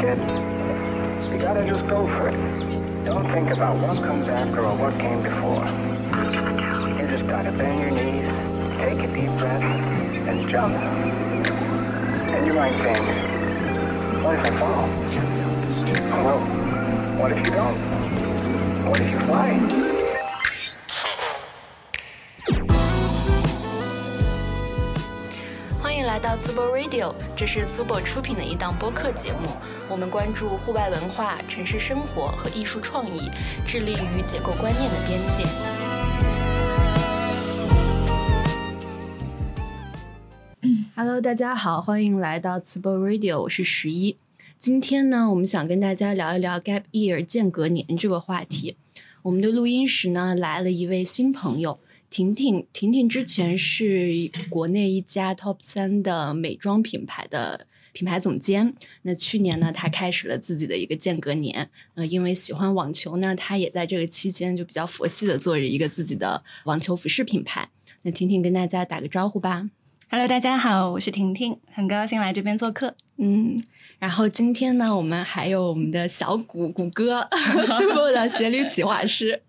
You gotta just go for it. Don't think about what comes after or what came before. You just gotta bend your knees, take a deep breath, and jump. And you might think, what if I fall? Well, what if you don't? What if you fly? 到 Tubo Radio，这是 Tubo 出品的一档播客节目。我们关注户外文化、城市生活和艺术创意，致力于解构观念的边界。Hello，大家好，欢迎来到 Tubo Radio，我是十一。今天呢，我们想跟大家聊一聊 Gap Year 间隔年这个话题。我们的录音室呢来了一位新朋友。婷婷，婷婷之前是国内一家 Top 三的美妆品牌的品牌总监。那去年呢，她开始了自己的一个间隔年。呃，因为喜欢网球呢，她也在这个期间就比较佛系的做着一个自己的网球服饰品牌。那婷婷跟大家打个招呼吧。Hello，大家好，我是婷婷，很高兴来这边做客。嗯，然后今天呢，我们还有我们的小谷谷歌，最后的协理企划师。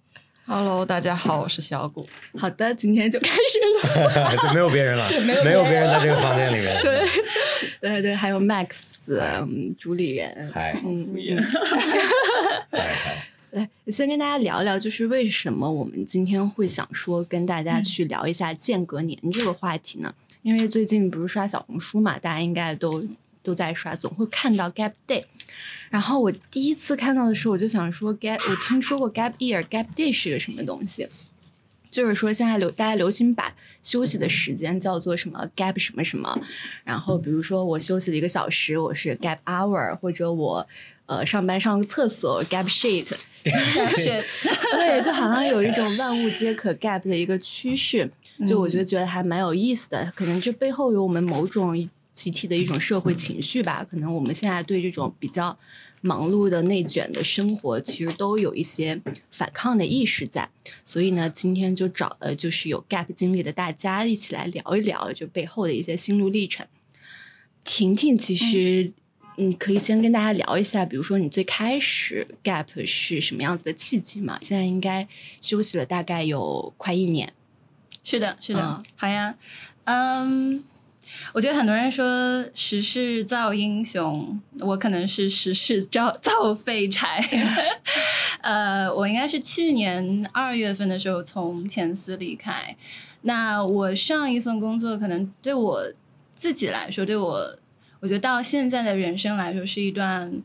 Hello，大家好，我是小谷。好的，今天就开始了。就没有别人了，没有别人在这个房间里面。对，对对，还有 Max，嗯，主理人。嗨，嗯，嗨嗨，来，先跟大家聊一聊，就是为什么我们今天会想说跟大家去聊一下间隔年这个话题呢？因为最近不是刷小红书嘛，大家应该都都在刷，总会看到 Gap Day。然后我第一次看到的时候，我就想说，gap，我听说过 gap year，gap day 是个什么东西？就是说现在流大家流行把休息的时间叫做什么 gap 什么什么，然后比如说我休息了一个小时，我是 gap hour，或者我呃上班上个厕所 gap shit。shit，对，就好像有一种万物皆可 gap 的一个趋势，就我觉得觉得还蛮有意思的。可能这背后有我们某种集体的一种社会情绪吧。可能我们现在对这种比较忙碌的内卷的生活，其实都有一些反抗的意识在。所以呢，今天就找了就是有 gap 经历的大家一起来聊一聊，就背后的一些心路历程。婷婷其实。你，可以先跟大家聊一下，比如说你最开始 gap 是什么样子的契机嘛？现在应该休息了大概有快一年。是的，是的，嗯好呀。嗯，我觉得很多人说时势造英雄，我可能是时势造 造废柴。呃，我应该是去年二月份的时候从前司离开。那我上一份工作可能对我自己来说，对我。我觉得到现在的人生来说，是一段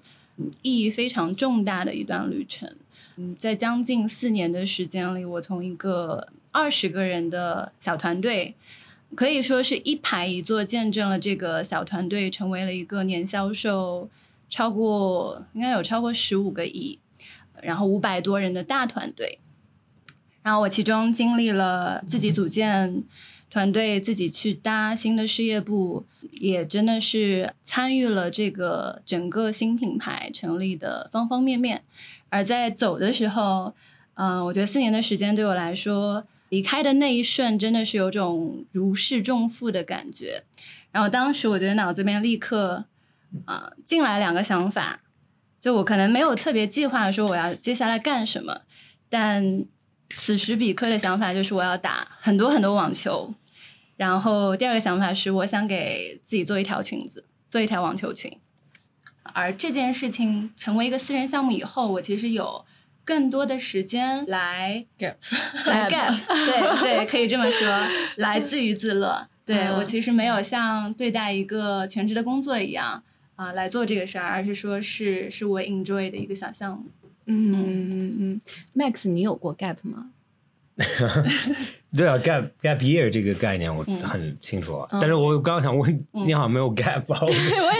意义非常重大的一段旅程。嗯，在将近四年的时间里，我从一个二十个人的小团队，可以说是一排一座，见证了这个小团队成为了一个年销售超过应该有超过十五个亿，然后五百多人的大团队。然后我其中经历了自己组建。团队自己去搭新的事业部，也真的是参与了这个整个新品牌成立的方方面面。而在走的时候，嗯、我觉得四年的时间对我来说，离开的那一瞬，真的是有种如释重负的感觉。然后当时我觉得脑子里面立刻啊、呃、进来两个想法，就我可能没有特别计划说我要接下来干什么，但。此时彼刻的想法就是我要打很多很多网球，然后第二个想法是我想给自己做一条裙子，做一条网球裙。而这件事情成为一个私人项目以后，我其实有更多的时间来 gap 来 gap，对对，可以这么说，来自娱自乐。对、嗯我其实没有像对待一个全职的工作一样啊、来做这个事儿，而是说是是我 enjoy 的一个小项目。嗯嗯嗯，Max，你有过 gap 吗？对啊，gap gap year 这个概念我很清楚，啊但是我刚刚想问，你好像没有 gap 吧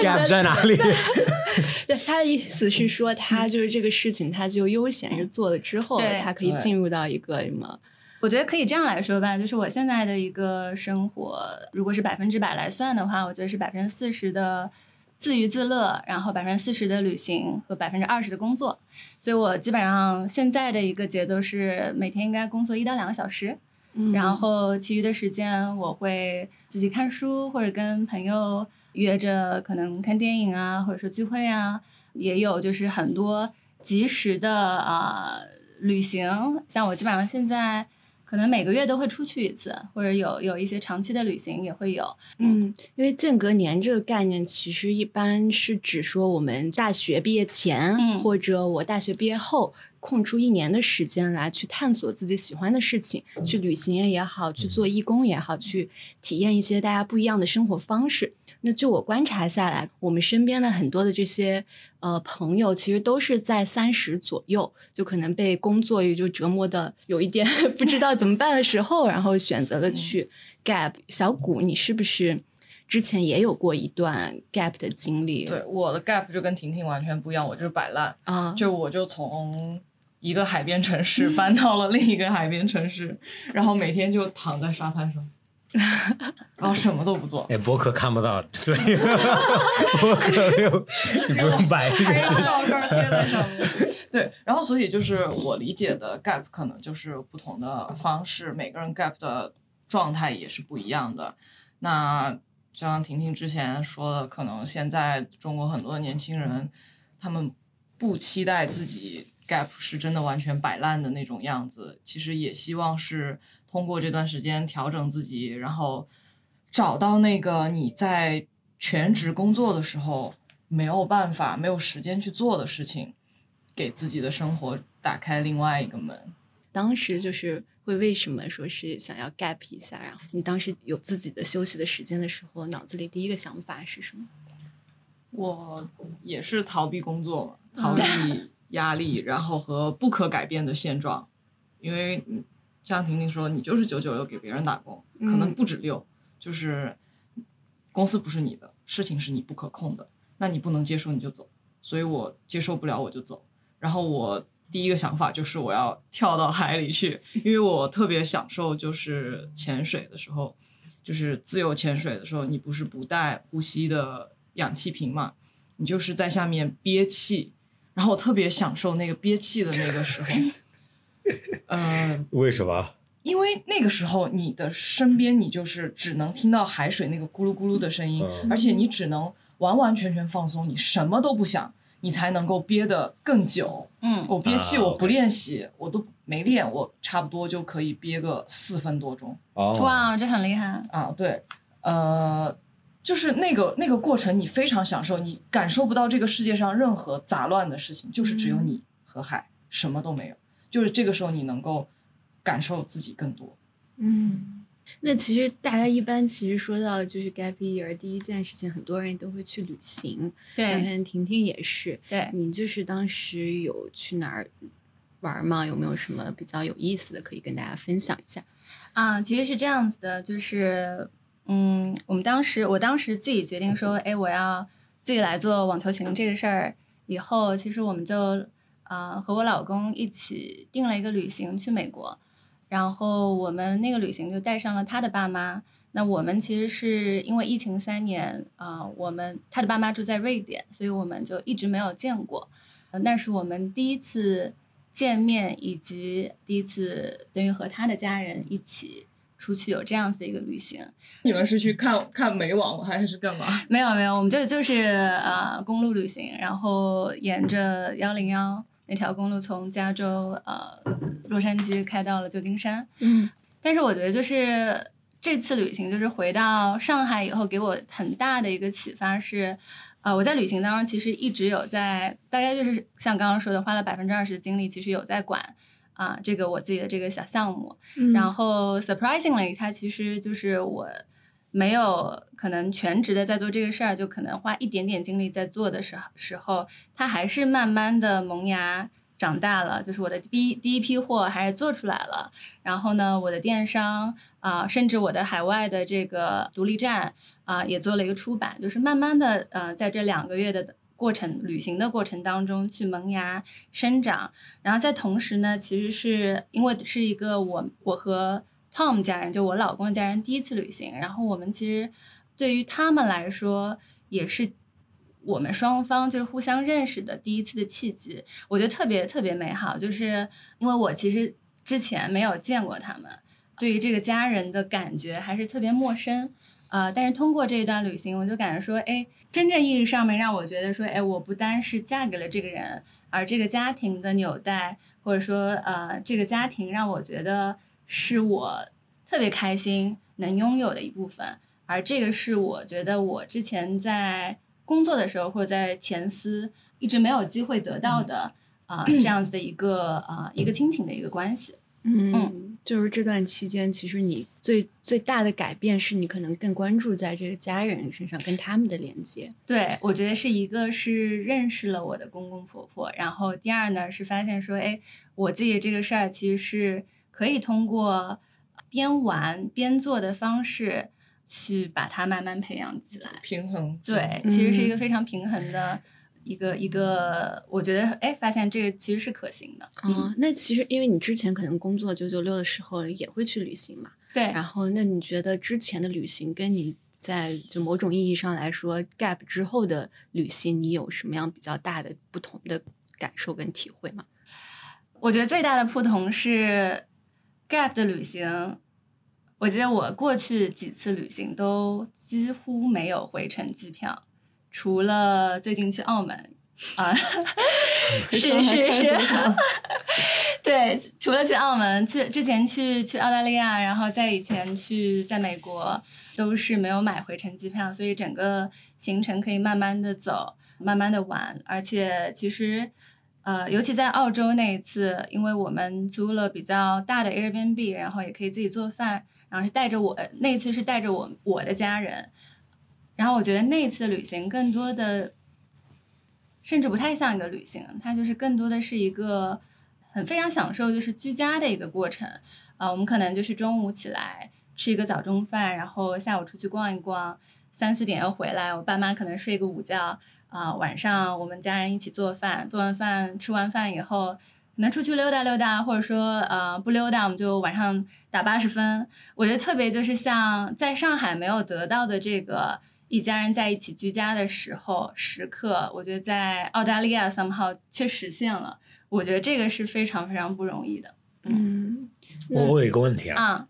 ？gap 在哪里？对，他的意思是说，他就是这个事情，他就悠闲着做了之后，对他可以进入到一个什么？我觉得可以这样来说吧，就是我现在的一个生活，如果是百分之百来算的话，我觉得是百分之四十的自娱自乐，然后百分之四十的旅行和百分之二十的工作。所以我基本上现在的一个节奏是每天应该工作一到两个小时，嗯然后其余的时间我会自己看书，或者跟朋友约着可能看电影啊，或者说聚会啊。也有就是很多及时的啊旅行，像我基本上现在。可能每个月都会出去一次，或者有有一些长期的旅行也会有。嗯，因为间隔年这个概念，其实一般是指说我们大学毕业前，或者我大学毕业后空出一年的时间来去探索自己喜欢的事情，去旅行也好，去做义工也好，去体验一些大家不一样的生活方式。那就我观察下来，我们身边的很多的这些呃朋友，其实都是在三十左右，就可能被工作也就折磨的有一点 不知道怎么办的时候，然后选择了去 gap。小谷，你是不是之前也有过一段 gap 的经历？对，我的 gap 就跟婷婷完全不一样，我就是摆烂啊，就我就从一个海边城市 搬到了另一个海边城市，然后每天就躺在沙滩上。然后什么都不做，哎，博客看不到，所以 博客没有，你不用摆这个照片贴在上面。对，然后所以就是我理解的 gap 可能就是不同的方式，每个人 gap 的状态也是不一样的。那就像婷婷之前说的，可能现在中国很多的年轻人，他们不期待自己 gap 是真的完全摆烂的那种样子，其实也希望是。通过这段时间调整自己，然后找到那个你在全职工作的时候没有办法、没有时间去做的事情，给自己的生活打开另外一个门。当时就是会为什么说是想要 gap 一下？然后你当时有自己的休息的时间的时候，脑子里第一个想法是什么？我也是逃避工作，逃避压力，然后和不可改变的现状，因为。像婷婷说，你就是九九六给别人打工，可能不止六，就是公司不是你的，事情是你不可控的，那你不能接受你就走，所以我接受不了我就走。然后我第一个想法就是我要跳到海里去，因为我特别享受就是潜水的时候，就是自由潜水的时候，你不是不带呼吸的氧气瓶嘛，你就是在下面憋气，然后我特别享受那个憋气的那个时候。嗯，为什么？因为那个时候你的身边，你就是只能听到海水那个咕噜咕噜的声音，而且你只能完完全全放松，你什么都不想，你才能够憋得更久。嗯，我憋气，我不练习，我都没练，我差不多就可以憋个四分多钟。哦，哇，这很厉害啊！对，呃，就是那个那个过程，你非常享受，你感受不到这个世界上任何杂乱的事情，就是只有你和海，什么都没有。就是这个时候，你能够感受自己更多。嗯，那其实大家一般其实说到就是 gap year，第一件事情，很多人都会去旅行。对，看看婷婷也是。对，你就是当时有去哪儿玩吗？有没有什么比较有意思的可以跟大家分享一下？啊，其实是这样子的，就是嗯，我们当时我当时自己决定说，哎，我要自己来做网球群这个事儿，以后其实我们就。啊，和我老公一起订了一个旅行去美国，然后我们那个旅行就带上了他的爸妈。那我们其实是因为疫情三年啊，我们他的爸妈住在瑞典，所以我们就一直没有见过。那是我们第一次见面，以及第一次等于和他的家人一起出去有这样子的一个旅行。你们是去看看美网还是干嘛？没有没有，我们就就是呃公路旅行，然后沿着幺零幺。那条公路从加州呃洛杉矶开到了旧金山，嗯，但是我觉得就是这次旅行就是回到上海以后，给我很大的一个启发是，呃，我在旅行当中其实一直有在，大概就是像刚刚说的，花了百分之二十的精力，其实有在管啊这个我自己的这个小项目，然后 surprisingly，它其实就是我。没有可能全职的在做这个事儿，就可能花一点点精力在做的时候，时候它还是慢慢的萌芽长大了。就是我的第一第一批货还是做出来了，然后呢，我的电商啊，甚至我的海外的这个独立站啊，也做了一个出版。就是慢慢的，呃，在这两个月的过程旅行的过程当中去萌芽生长，然后在同时呢，其实是因为是一个我我和。Tom 家人就我老公的家人第一次旅行，然后我们其实对于他们来说也是我们双方就是互相认识的第一次的契机，我觉得特别特别美好，就是因为我其实之前没有见过他们，对于这个家人的感觉还是特别陌生。呃，但是通过这一段旅行，我就感觉说，哎，真正意义上面让我觉得说，哎，我不单是嫁给了这个人，而这个家庭的纽带，或者说，呃，这个家庭让我觉得是我特别开心能拥有的一部分，而这个是我觉得我之前在工作的时候或者在前司一直没有机会得到的啊、这样子的一个啊、一个亲情的一个关系。嗯，就是这段期间，其实你最最大的改变是你可能更关注在这个家人身上，跟他们的连接。对，我觉得是一个是认识了我的公公婆婆，然后第二呢是发现说，哎，我自己这个事儿其实是可以通过边玩边做的方式去把它慢慢培养起来。平衡。对，其实是一个非常平衡的一个一个，我觉得哎，发现这个其实是可行的。哦，那其实因为你之前可能工作九九六的时候也会去旅行嘛，对，然后那你觉得之前的旅行跟你在就某种意义上来说 gap 之后的旅行，你有什么样比较大的不同的感受跟体会吗？我觉得最大的不同是 gap 的旅行。我记得我过去几次旅行都几乎没有回程机票，除了最近去澳门啊，是是是，对，除了去澳门，去之前去去澳大利亚，然后在以前去在美国都是没有买回程机票，所以整个行程可以慢慢的走，慢慢的玩，而且其实。呃，尤其在澳洲那一次，因为我们租了比较大的 Airbnb，然后也可以自己做饭，然后是带着我那一次是带着我我的家人，然后我觉得那一次旅行更多的，甚至不太像一个旅行，它就是更多的是一个很非常享受就是居家的一个过程。啊、我们可能就是中午起来吃一个早中饭，然后下午出去逛一逛，三四点又回来，我爸妈可能睡个午觉。啊、晚上我们家人一起做饭，做完饭吃完饭以后，可能出去溜达溜达，或者说呃不溜达，我们就晚上打八十分。我觉得特别就是像在上海没有得到的这个一家人在一起居家的时候时刻，我觉得在澳大利亚 somehow 却实现了。我觉得这个是非常非常不容易的嗯，我我有一个问题啊，啊，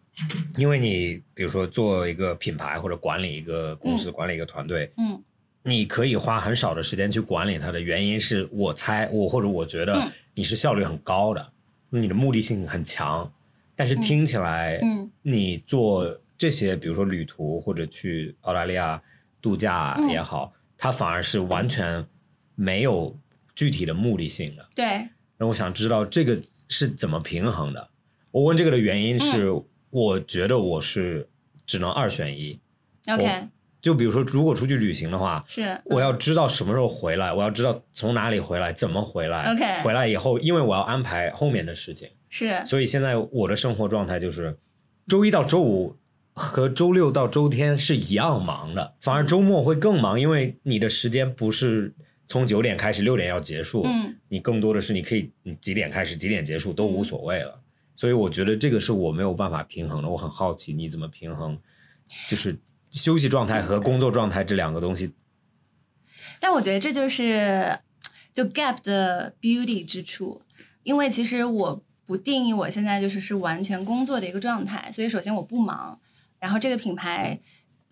因为你比如说做一个品牌或者管理一个公司、管理一个团队，嗯。你可以花很少的时间去管理它的原因是我猜我或者我觉得嗯。你是效率很高的，你的目的性很强，但是听起来，嗯。你做这些比如说旅途或者去澳大利亚度假嗯。也好，它反而是完全没有具体的目的性的。对，那我想知道这个是怎么平衡的。我问这个的原因是，嗯我觉得我是只能二选一。OK 就比如说，如果出去旅行的话，是我要知道什么时候回来，我要知道从哪里回来，怎么回来。OK 回来以后，因为我要安排后面的事情，是所以现在我的生活状态就是，周一到周五和周六到周天是一样忙的，反而周末会更忙，因为你的时间不是从九点开始，六点要结束，嗯你更多的是你可以你几点开始，几点结束都无所谓了。所以我觉得这个是我没有办法平衡的。我很好奇你怎么平衡，就是休息状态和工作状态这两个东西。但我觉得这就是就 gap 的 beauty 之处，因为其实我不定义我现在就是是完全工作的一个状态，所以首先我不忙，然后这个品牌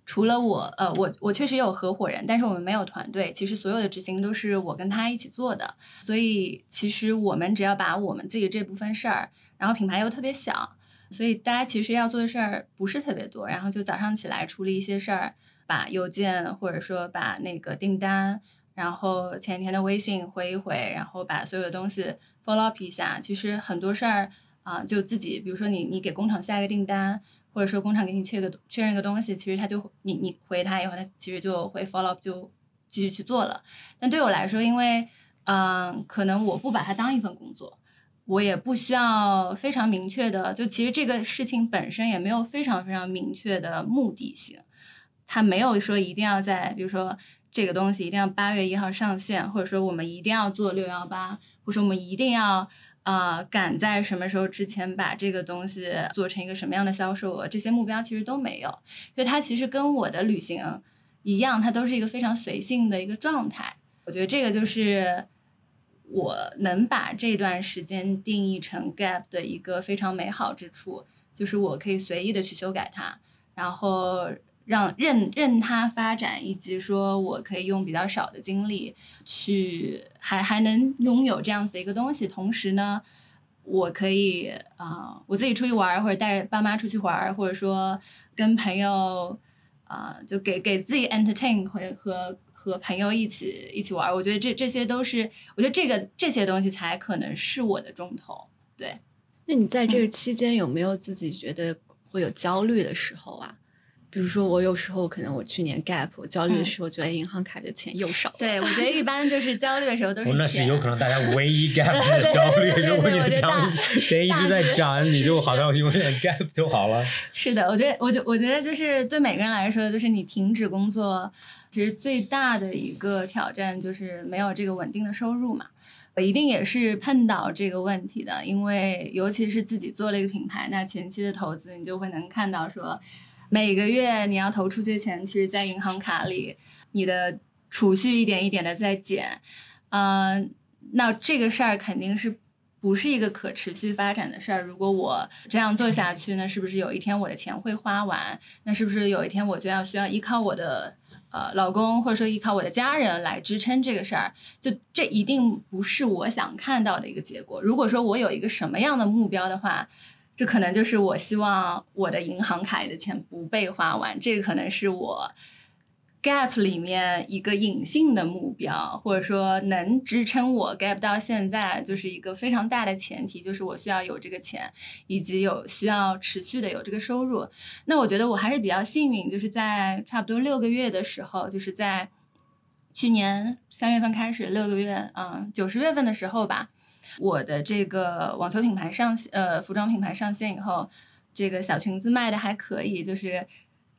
除了我，呃，我我确实有合伙人，但是我们没有团队，其实所有的执行都是我跟他一起做的，所以其实我们只要把我们自己这部分事儿，然后品牌又特别小。所以大家其实要做的事儿不是特别多，然后就早上起来处理一些事儿，把邮件或者说把那个订单，然后前一天的微信回一回，然后把所有的东西 follow up 一下。其实很多事儿啊、就自己，比如说你你给工厂下一个订单，或者说工厂给你确个确认个东西，其实他就你你回他以后，他其实就会 follow up 就继续去做了。但对我来说，因为嗯、可能我不把它当一份工作。我也不需要非常明确的，就其实这个事情本身也没有非常非常明确的目的性，它没有说一定要在，比如说这个东西一定要八月一号上线，或者说我们一定要做六幺八，或者说我们一定要呃赶在什么时候之前把这个东西做成一个什么样的销售额，这些目标其实都没有，所以它其实跟我的旅行一样，它都是一个非常随性的一个状态。我觉得这个就是我能把这段时间定义成 gap 的一个非常美好之处，就是我可以随意的去修改它，然后让任任它发展，以及说我可以用比较少的精力去还还能拥有这样子的一个东西，同时呢，我可以啊、我自己出去玩儿，或者带着爸妈出去玩儿，或者说跟朋友啊、就给给自己 entertain 和和和朋友一起一起玩儿。我觉得这这些都是，我觉得这个这些东西才可能是我的重头。对，那你在这个期间有没有自己觉得会有焦虑的时候啊？比如说我有时候可能我去年 gap，我焦虑的时候觉得银行卡的钱又少了。对我觉得一般就是焦虑的时候都是哦，那是钱有可能大家唯一 gap 的 焦虑。如果你的我觉得大钱钱一直在涨，你就好像永远 gap 就好了。是的，我觉得，我觉我觉得就是对每个人来说，就是你停止工作，其实最大的一个挑战就是没有这个稳定的收入嘛。我一定也是碰到这个问题的，因为尤其是自己做了一个品牌，那前期的投资你就会能看到说，每个月你要投出去的钱，其实在银行卡里，你的储蓄一点一点的在减，嗯、那这个事儿肯定是不是一个可持续发展的事儿。如果我这样做下去，那是不是有一天我的钱会花完？那是不是有一天我就要需要依靠我的呃老公，或者说依靠我的家人来支撑这个事儿？就这一定不是我想看到的一个结果。如果说我有一个什么样的目标的话，这可能就是我希望我的银行卡里的钱不被花完，这个可能是我 gap 里面一个隐性的目标，或者说能支撑我 gap 到现在，就是一个非常大的前提，就是我需要有这个钱，以及有需要持续的有这个收入。那我觉得我还是比较幸运，就是在差不多六个月的时候，就是在去年三月份开始，六个月，嗯，九十月份的时候吧，我的这个网球品牌上线，呃，服装品牌上线以后，这个小裙子卖的还可以，就是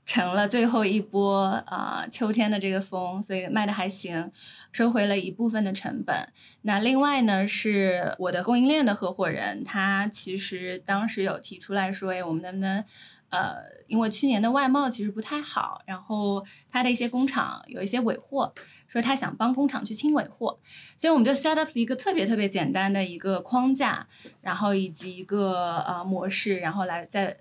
成了最后一波啊、秋天的这个风，所以卖的还行，收回了一部分的成本。那另外呢，是我的供应链的合伙人，他其实当时有提出来说，哎，我们能不能呃，因为去年的外贸其实不太好，然后他的一些工厂有一些尾货，说他想帮工厂去清尾货，所以我们就 set up 了一个特别特别简单的一个框架，然后以及一个呃模式，然后来在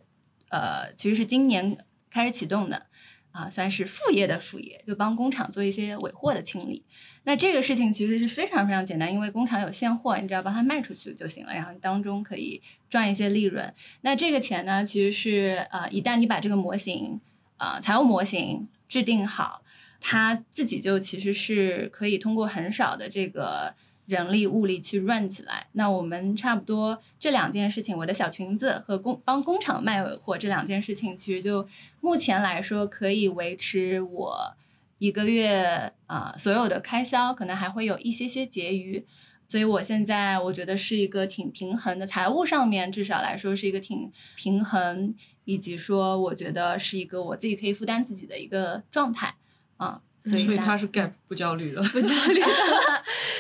呃其实是今年开始启动的。啊，算是副业的副业，就帮工厂做一些尾货的清理。那这个事情其实是非常非常简单，因为工厂有现货，你只要帮它卖出去就行了，然后你当中可以赚一些利润。那这个钱呢，其实是呃，一旦你把这个模型、呃财务模型制定好，它自己就其实是可以通过很少的这个人力物力去 run 起来。那我们差不多这两件事情，我的小裙子和工帮工厂卖货这两件事情，其实就目前来说可以维持我一个月啊、所有的开销，可能还会有一些些结余。所以我现在我觉得是一个挺平衡的，财务上面至少来说是一个挺平衡，以及说我觉得是一个我自己可以负担自己的一个状态啊。所以他是 gap 不焦虑的。不焦虑的。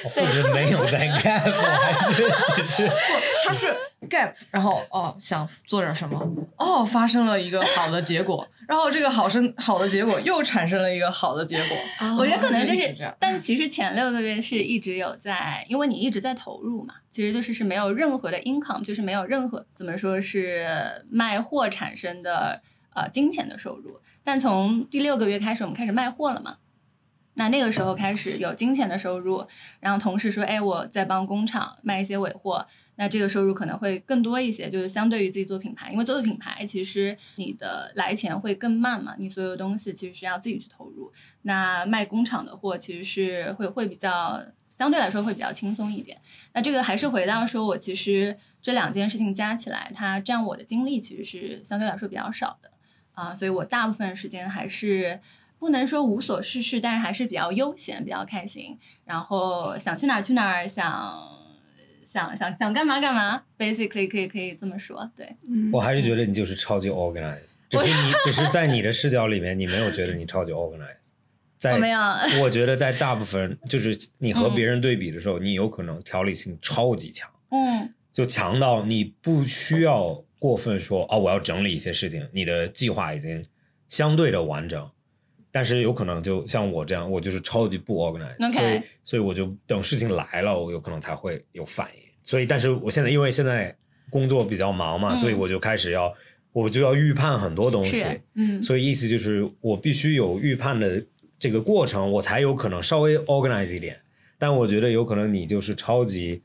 或者没有在 gap，还是只是 他是 gap，然后哦想做点什么，哦发生了一个好的结果，然后这个好生好的结果又产生了一个好的结果。我觉得可能就是但其实前六个月是一直有在，因为你一直在投入嘛，其实就是是没有任何的 income，就是没有任何怎么说是卖货产生的呃金钱的收入。但从第六个月开始，我们开始卖货了嘛，那那个时候开始有金钱的收入，然后同时说，哎，我在帮工厂卖一些尾货，那这个收入可能会更多一些，就是相对于自己做品牌，因为做品牌其实你的来钱会更慢嘛，你所有东西其实是要自己去投入。那卖工厂的货其实是会会比较相对来说会比较轻松一点。那这个还是回到说我其实这两件事情加起来，它占我的精力其实是相对来说比较少的啊，所以我大部分时间还是。不能说无所事事，但是还是比较悠闲，比较开心。然后想去哪儿去哪儿，想想想想干嘛干嘛，basically 可以可以这么说，对。我还是觉得你就是超级 organized，只是你只是在你的视角里面，你没有觉得你超级 organized。在我没有我觉得在大部分就是你和别人对比的时候，你有可能条理性超级强，嗯就强到你不需要过分说啊、我要整理一些事情，你的计划已经相对的完整。但是有可能就像我这样，我就是超级不 organized，、OK 所以所以我就等事情来了，我有可能才会有反应。所以，但是我现在因为现在工作比较忙嘛，嗯所以我就开始要我就要预判很多东西，，嗯，所以意思就是我必须有预判的这个过程，我才有可能稍微 organize 一点。但我觉得有可能你就是超级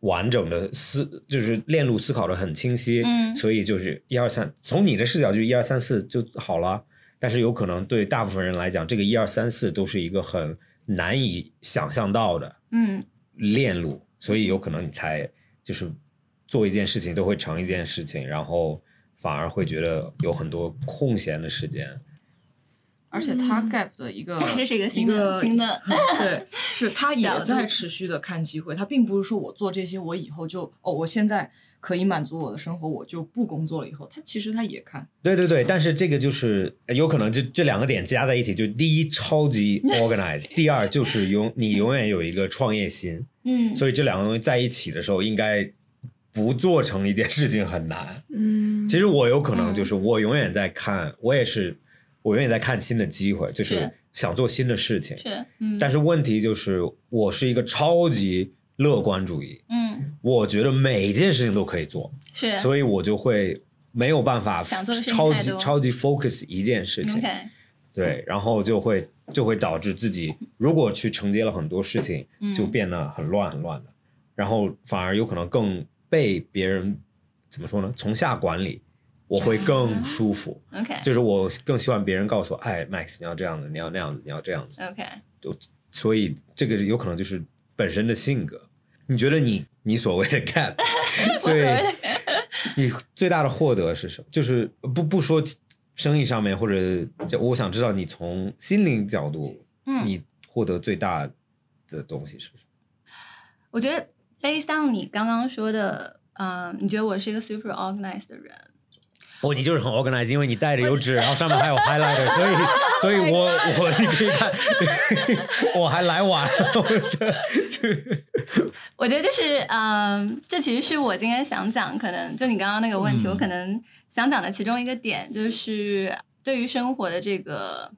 完整的思，就是链路思考的很清晰，嗯所以就是一二三，从你的视角就一二三四就好了。但是有可能对大部分人来讲，这个一二三四都是一个很难以想象到的嗯链路，所以有可能你才就是做一件事情都会成一件事情，然后反而会觉得有很多空闲的时间。而且他 gap 的一个，这是一个新的新的对，是他也在持续的看机会，他并不是说我做这些，我以后就哦，我现在可以满足我的生活，我就不工作了。以后他其实他也看，对对对，但是这个就是呃有可能这这两个点加在一起，就第一超级 organized，第二就是永你永远有一个创业心，嗯所以这两个东西在一起的时候，应该不做成一件事情很难。嗯，其实我有可能就是我永远在看，我也是我愿意在看新的机会，就是是想做新的事情。是嗯但是问题就是我是一个超级乐观主义，嗯我觉得每一件事情都可以做，是所以我就会没有办法超级超级 focus 一件事情。对，然后就会就会导致自己如果去承接了很多事情，嗯就变得很乱很乱的，然后反而有可能更被别人怎么说呢？从下管理，我会更舒服。OK 就是我更希望别人告诉我，哎，Max，你要这样子，你要那样子，你要这样子。OK 就所以这个有可能就是本身的性格。你觉得你你所谓的 gap 最你最大的获得是什么？就是不不说生意上面，或者就我想知道你从心灵角度，嗯你获得最大的东西是什么？我觉得 based on 你刚刚说的，嗯、你觉得我是一个 super organized 的人，哦，你就是很 organized，因为你带着有纸，然后上面还有 highlighter，所以 所以我我你可以看，我还来晚了，我这 我觉得就是，嗯、这其实是我今天想讲，可能就你刚刚那个问题，嗯我可能想讲的其中一个点，就是对于生活的这个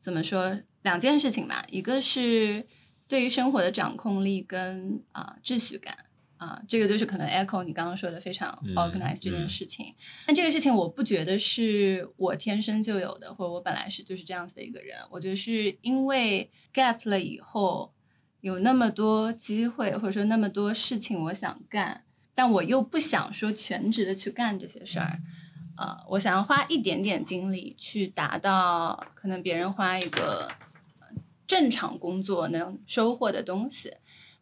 怎么说，两件事情吧，一个是对于生活的掌控力跟啊、秩序感。啊、这个就是可能 echo 你刚刚说的非常嗯 organized 这件嗯事情。但这个事情我不觉得是我天生就有的，或者我本来是就是这样子的一个人。我觉得是因为 gap 了以后，有那么多机会，或者说那么多事情我想干，但我又不想说全职的去干这些事儿。呃，我想要花一点点精力去达到可能别人花一个呃正常工作能收获的东西，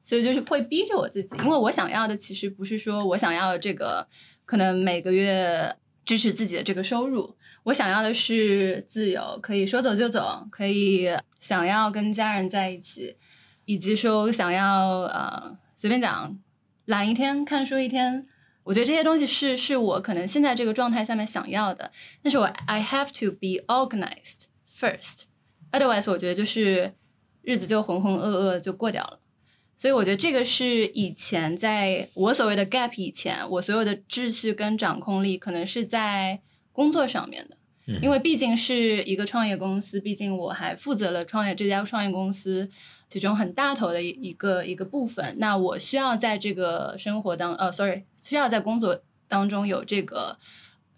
所以就是会逼着我自己，因为我想要的其实不是说我想要这个可能每个月支持自己的这个收入，我想要的是自由，可以说走就走，可以想要跟家人在一起，以及说想要呃随便讲懒一天看书一天，我觉得这些东西是是我可能现在这个状态下面想要的，但是我 I have to be organized first，otherwise 我觉得就是日子就浑浑噩噩就过掉了。所以我觉得这个是以前在我所谓的 gap 以前，我所有的秩序跟掌控力可能是在工作上面的，嗯因为毕竟是一个创业公司，毕竟我还负责了创业这家创业公司其中很大头的一一个一个部分。那我需要在这个生活当呃，sorry，需要在工作当中有这个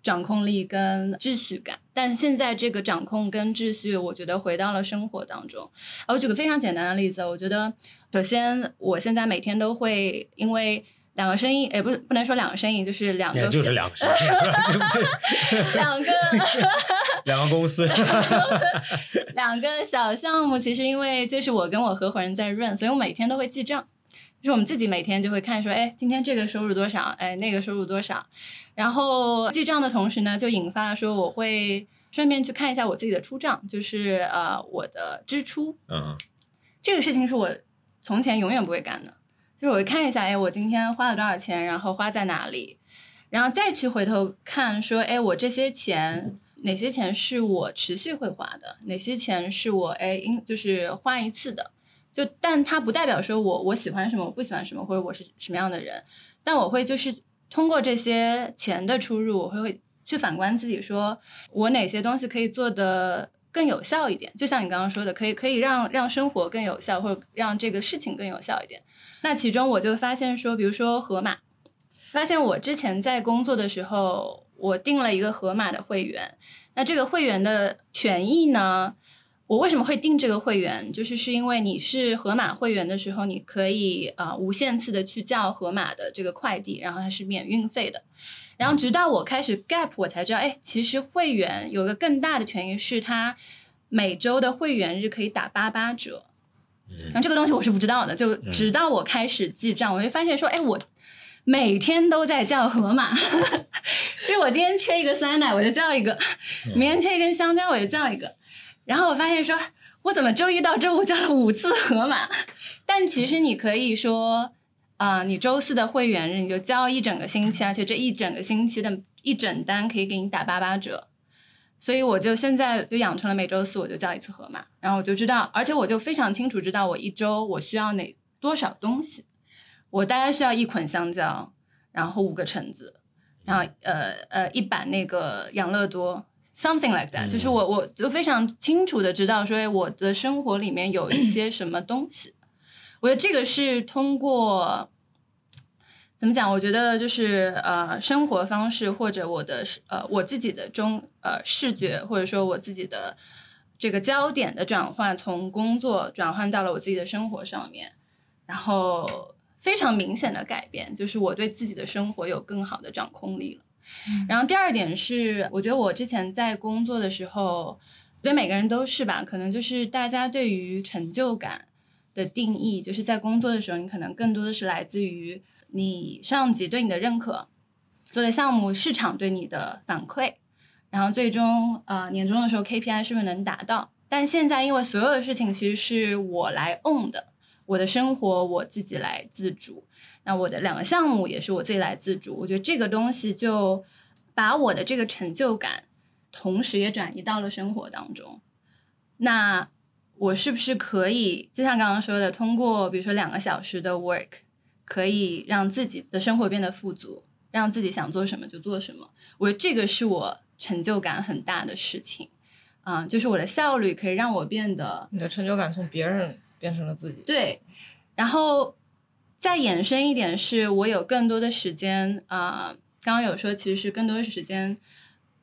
掌控力跟秩序感。但现在这个掌控跟秩序，我觉得回到了生活当中。啊我举个非常简单的例子，我觉得首先我现在每天都会因为。两个生意，也不是不能说两个生意，就是两个也就是两个事情，对不对？两个 两个公司，两个小项目，其实因为就是我跟我合伙人在 run，所以我每天都会记账。就是我们自己每天就会看说，哎，今天这个收入多少，哎，那个收入多少。然后记账的同时呢，就引发了说我会顺便去看一下我自己的出账，就是呃我的支出。嗯，这个事情是我从前永远不会干的，就是我会看一下，哎，我今天花了多少钱，然后花在哪里，然后再去回头看说，哎，我这些钱哪些钱是我持续会花的，哪些钱是我哎应就是花一次的，就但它不代表说我我喜欢什么，我不喜欢什么，或者我是什么样的人，但我会就是通过这些钱的出入，我会去反观自己说，我哪些东西可以做的更有效一点。就像你刚刚说的，可以可以让让生活更有效，或者让这个事情更有效一点。那其中我就发现说，比如说盒马，发现我之前在工作的时候，我订了一个盒马的会员。那这个会员的权益呢？我为什么会订这个会员？就是是因为你是盒马会员的时候，你可以啊、呃无限次的去叫盒马的这个快递，然后它是免运费的。然后直到我开始 Gap，我才知道，哎，其实会员有个更大的权益是它每周的会员日可以打八八折。然后这个东西我是不知道的，就直到我开始记账，我就发现说，哎，我每天都在叫盒马，就是我今天缺一个酸奶，我就叫一个；明天缺一根香蕉，我就叫一个。然后我发现说，我怎么周一到周五叫了五次盒马？但其实你可以说，啊、你周四的会员日你就交一整个星期，而且这一整个星期的一整单可以给你打八八折。所以我就现在就养成了每周四我就叫一次盒马，然后我就知道，而且我就非常清楚知道我一周我需要哪多少东西，我大概需要一捆香蕉，然后五个橙子，然后呃呃一板那个养乐多，something like that，、嗯就是我我就非常清楚的知道说哎我的生活里面有一些 什么东西，我觉得这个是通过。怎么讲？我觉得就是呃，生活方式或者我的视呃我自己的中呃视觉，或者说我自己的这个焦点的转换，从工作转换到了我自己的生活上面，然后非常明显的改变，就是我对自己的生活有更好的掌控力了。然后第二点是，我觉得我之前在工作的时候，我觉得每个人都是吧，可能就是大家对于成就感的定义，就是在工作的时候，你可能更多的是来自于你上级对你的认可，做的项目市场对你的反馈，然后最终呃年终的时候 KPI 是不是能达到？但现在因为所有的事情其实是我来 own 的，我的生活我自己来自主，那我的两个项目也是我自己来自主，我觉得这个东西就把我的这个成就感，同时也转移到了生活当中。那我是不是可以，就像刚刚说的，通过比如说两个小时的 work，可以让自己的生活变得富足，让自己想做什么就做什么？我觉得这个是我成就感很大的事情啊、就是我的效率可以让我变得你的成就感从别人变成了自己。对，然后再延伸一点，是我有更多的时间啊、刚刚有说，其实是更多的时间，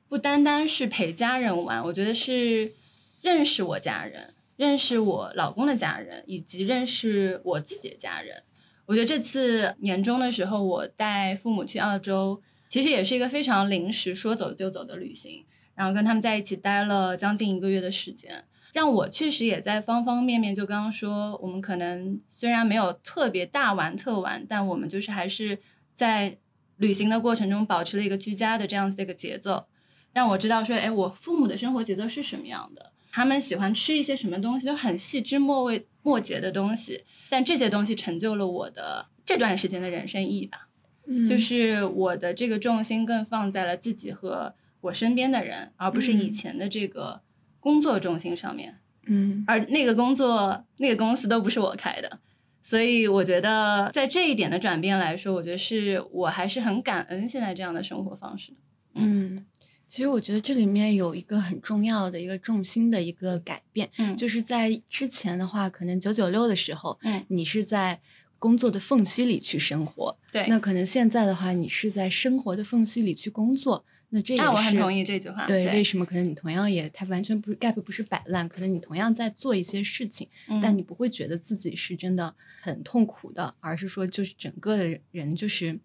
不单单是陪家人玩，我觉得是认识我家人，认识我老公的家人，以及认识我自己的家人。我觉得这次年终的时候，我带父母去澳洲，其实也是一个非常临时说走就走的旅行，然后跟他们在一起待了将近一个月的时间。让我确实也在方方面面，就刚刚说，我们可能虽然没有特别大玩特玩，但我们就是还是在旅行的过程中保持了一个居家的这样子的一个节奏，让我知道说，哎，我父母的生活节奏是什么样的，他们喜欢吃一些什么东西，就很细枝末味末节的东西，但这些东西成就了我的这段时间的人生意义吧。嗯就是我的这个重心更放在了自己和我身边的人，而不是以嗯前的这个工作重心上面。嗯而那个工作、那个公司都不是我开的，所以我觉得在这一点的转变来说，我觉得是我还是很感恩现在这样的生活方式的。嗯，其实我觉得这里面有一个很重要的一个重心的一个改变，嗯就是在之前的话，可能九九六的时候，嗯，你是在工作的缝隙里去生活，对，那可能现在的话，你是在生活的缝隙里去工作，那这也是、那我很同意这句话。对，对，为什么可能你同样也，它完全不是 gap，不是摆烂，可能你同样在做一些事情，嗯但你不会觉得自己是真的很痛苦的，而是说就是整个的人就是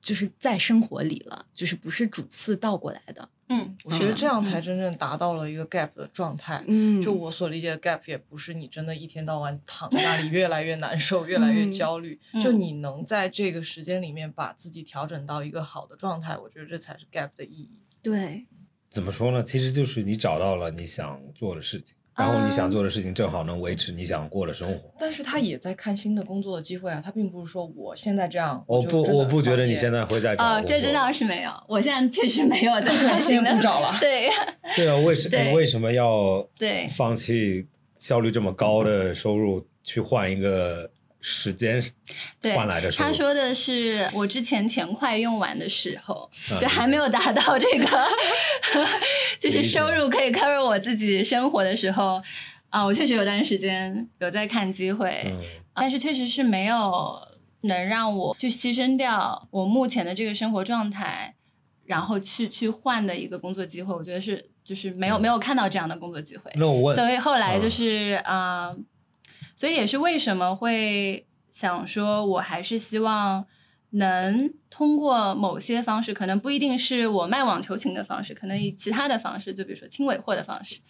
就是在生活里了，就是不是主次倒过来的。嗯，我觉得这样才真正达到了一个 gap 的状态。嗯就我所理解的 gap，也不是你真的一天到晚躺在那里越来越难受、越来越嗯焦虑。嗯就你能在这个时间里面把自己调整到一个好的状态，我觉得这才是 gap 的意义。对，怎么说呢？其实就是你找到了你想做的事情，然后你想嗯。做的事情正好能维持你想过的生活。但是他也在看新的工作的机会啊，他并不是说我现在这样，我不，我不觉得你现在会在找哦，工作这这倒是没有，我现在确实没有在 看新找了对。对啊，为什为什么要对。放弃效率这么高的收入去换一个时间对换来的，收入？他说的是我之前钱快用完的时候，啊就还没有达到这个，就是收入可以 cover 我自己生活的时候，啊，我确实有段时间有在看机会，嗯，但是确实是没有能让我去牺牲掉我目前的这个生活状态，然后去去换的一个工作机会，我觉得是就是没有没有看到这样的工作机会。那我问，所以后来就是啊、呃所以也是为什么会想说，我还是希望能通过某些方式，可能不一定是我卖网球琴的方式，可能以其他的方式，就比如说听尾货的方式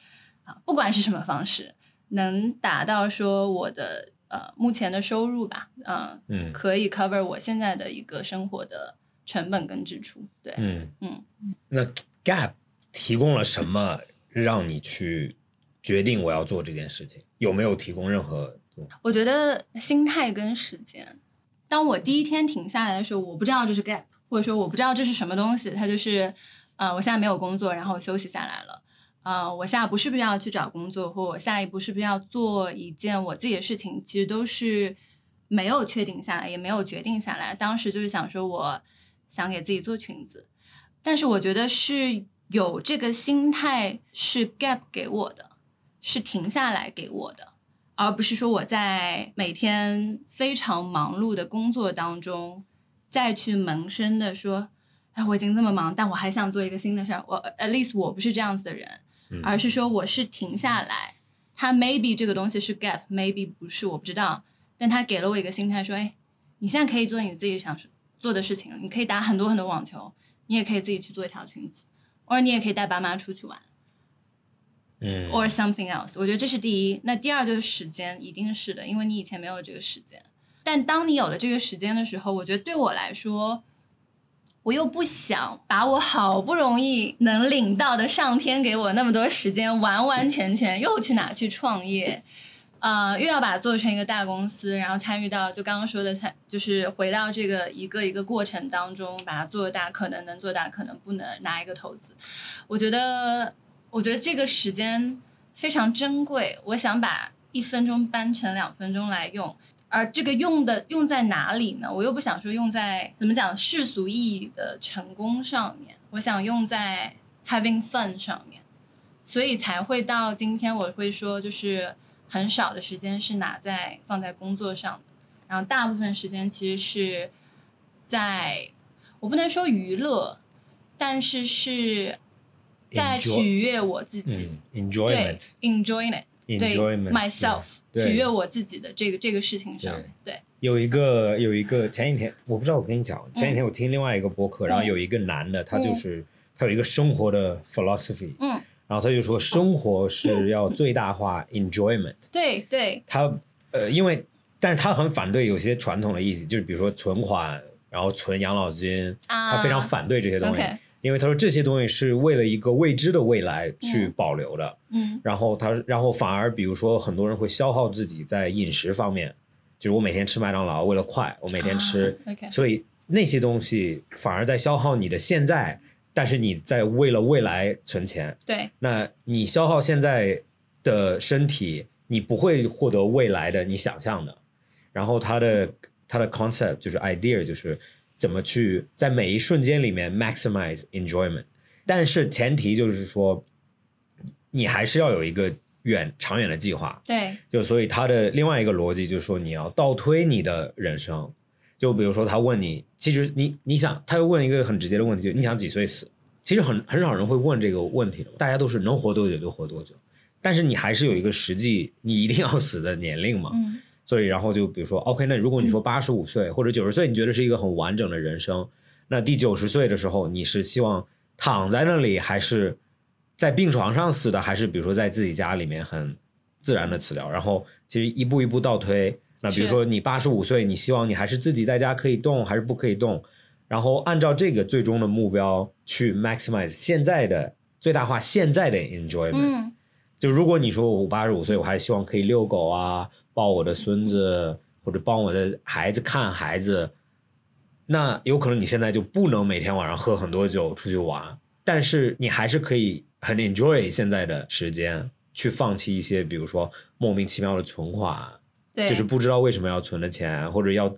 啊，不管是什么方式，能达到说我的呃目前的收入吧，嗯、嗯可以 cover 我现在的一个生活的成本跟支出，对，嗯嗯，那 Gap 提供了什么让你去决定我要做这件事情？有没有提供任何？我觉得心态跟时间。当我第一天停下来的时候，我不知道这是 gap，或者说我不知道这是什么东西，它就是，呃，我现在没有工作，然后我休息下来了。呃，我下一步是不是要去找工作，或我下一步是不是要做一件我自己的事情，其实都是没有确定下来，也没有决定下来。当时就是想说，我想给自己做裙子，但是我觉得是有这个心态是 gap 给我的，是停下来给我的。而不是说我在每天非常忙碌的工作当中，再去萌生的说，哎，我已经这么忙，但我还想做一个新的事儿。我 at least 我不是这样子的人，嗯而是说我是停下来，他 maybe 这个东西是 gap，maybe 不是，我不知道，但他给了我一个心态，说，哎，你现在可以做你自己想做的事情了，你可以打很多很多网球，你也可以自己去做一条裙子，或者你也可以带爸妈出去玩。嗯 or something else。我觉得这是第一。那第二就是时间，一定是的，因为你以前没有这个时间。但当你有了这个时间的时候，我觉得对我来说，我又不想把我好不容易能领到的上天给我那么多时间，完完全全又去拿去创业。呃，又要把它做成一个大公司，然后参与到就刚刚说的，参就是回到这个一个一个过程当中，把它做大，可能能做大，可能不能拿一个投资。我觉得，我觉得这个时间非常珍贵，我想把一分钟搬成两分钟来用。而这个用的用在哪里呢？我又不想说用在怎么讲世俗意义的成功上面，我想用在 having fun 上面，所以才会到今天我会说，就是很少的时间是拿在放在工作上的，然后大部分时间其实是在我不能说娱乐，但是是在取悦我自己。嗯，enjoyment，，enjoying it，对 enjoyment myself，对。取悦我自己的这个这个事情上对，对，有一个有一个前几天我不知道我跟你讲，前几天我听另外一个播客，然后有一个男的，他就是他有一个生活的 philosophy，嗯，然后他就说生活是要最大化 enjoyment，对对。他呃，因为但是他很反对有些传统的意思，就是比如说存款，然后存养老金，啊，他非常反对这些东西因为他说这些东西是为了一个未知的未来去嗯保留的。嗯然后他，然后反而比如说很多人会消耗自己在饮食方面，就是我每天吃麦当劳为了快，我每天吃，啊，OK 所以那些东西反而在消耗你的现在，但是你在为了未来存钱。对那你消耗现在的身体，你不会获得未来的你想象的。然后他的他的 concept 就是 idea 就是怎么去在每一瞬间里面 maximize enjoyment，但是前提就是说，你还是要有一个远长远的计划。对就所以他的另外一个逻辑就是说，你要倒推你的人生。就比如说，他问你，其实你你想，他又问一个很直接的问题，就你想几岁死？其实很很少人会问这个问题的，大家都是能活多久就活多久。但是你还是有一个实际你一定要死的年龄嘛。嗯所以然后就比如说，OK，那如果你说八十五岁或者九十岁，你觉得是一个很完整的人生，那第九十岁的时候，你是希望躺在那里，还是在病床上死的，还是比如说在自己家里面很自然的死掉？然后其实一步一步倒推，那比如说你八十五岁，你希望你还是自己在家可以动，还是不可以动？然后按照这个最终的目标去 maximize 现在的最大化现在的 enjoyment。嗯就如果你说我八十五岁，我还希望可以遛狗啊，抱我的孙子，或者帮我的孩子看孩子，那有可能你现在就不能每天晚上喝很多酒出去玩，但是你还是可以很 enjoy 现在的时间，去放弃一些比如说莫名其妙的存款，对，就是不知道为什么要存的钱，或者要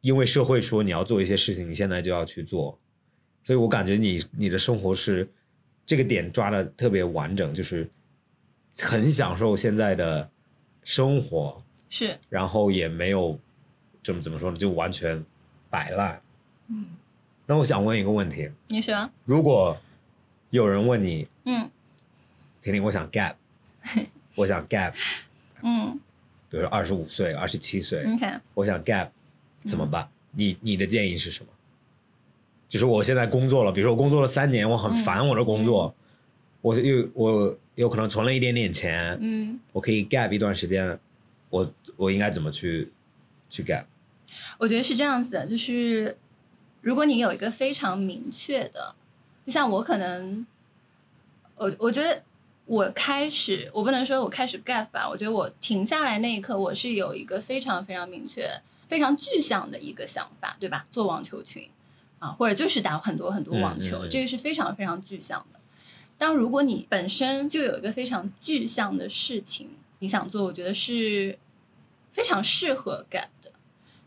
因为社会说你要做一些事情，你现在就要去做。所以我感觉你你的生活是这个点抓的特别完整，就是很享受现在的生活，是。然后也没有怎么怎么说呢，就完全摆烂。嗯，那我想问一个问题：你说，如果有人问你，嗯。婷婷，我想 gap，我想 gap，嗯。比如说二十五岁、二十七岁，，OK，我想 gap 怎么办？你你的建议是什么？就是我现在工作了，比如说我工作了三年，我很烦我的工作，我又我有可能存了一点点钱，嗯，我可以 gap 一段时间，我我应该怎么去去 gap？我觉得是这样子的，就是如果你有一个非常明确的，就像我可能，我我觉得我开始，我不能说我开始 gap 吧，我觉得我停下来那一刻，我是有一个非常非常明确、非常具象的一个想法，对吧？做网球群啊，或者就是打很多很多网球，嗯嗯嗯这个是非常非常具象的。当如果你本身就有一个非常具象的事情你想做，我觉得是非常适合 gap 的。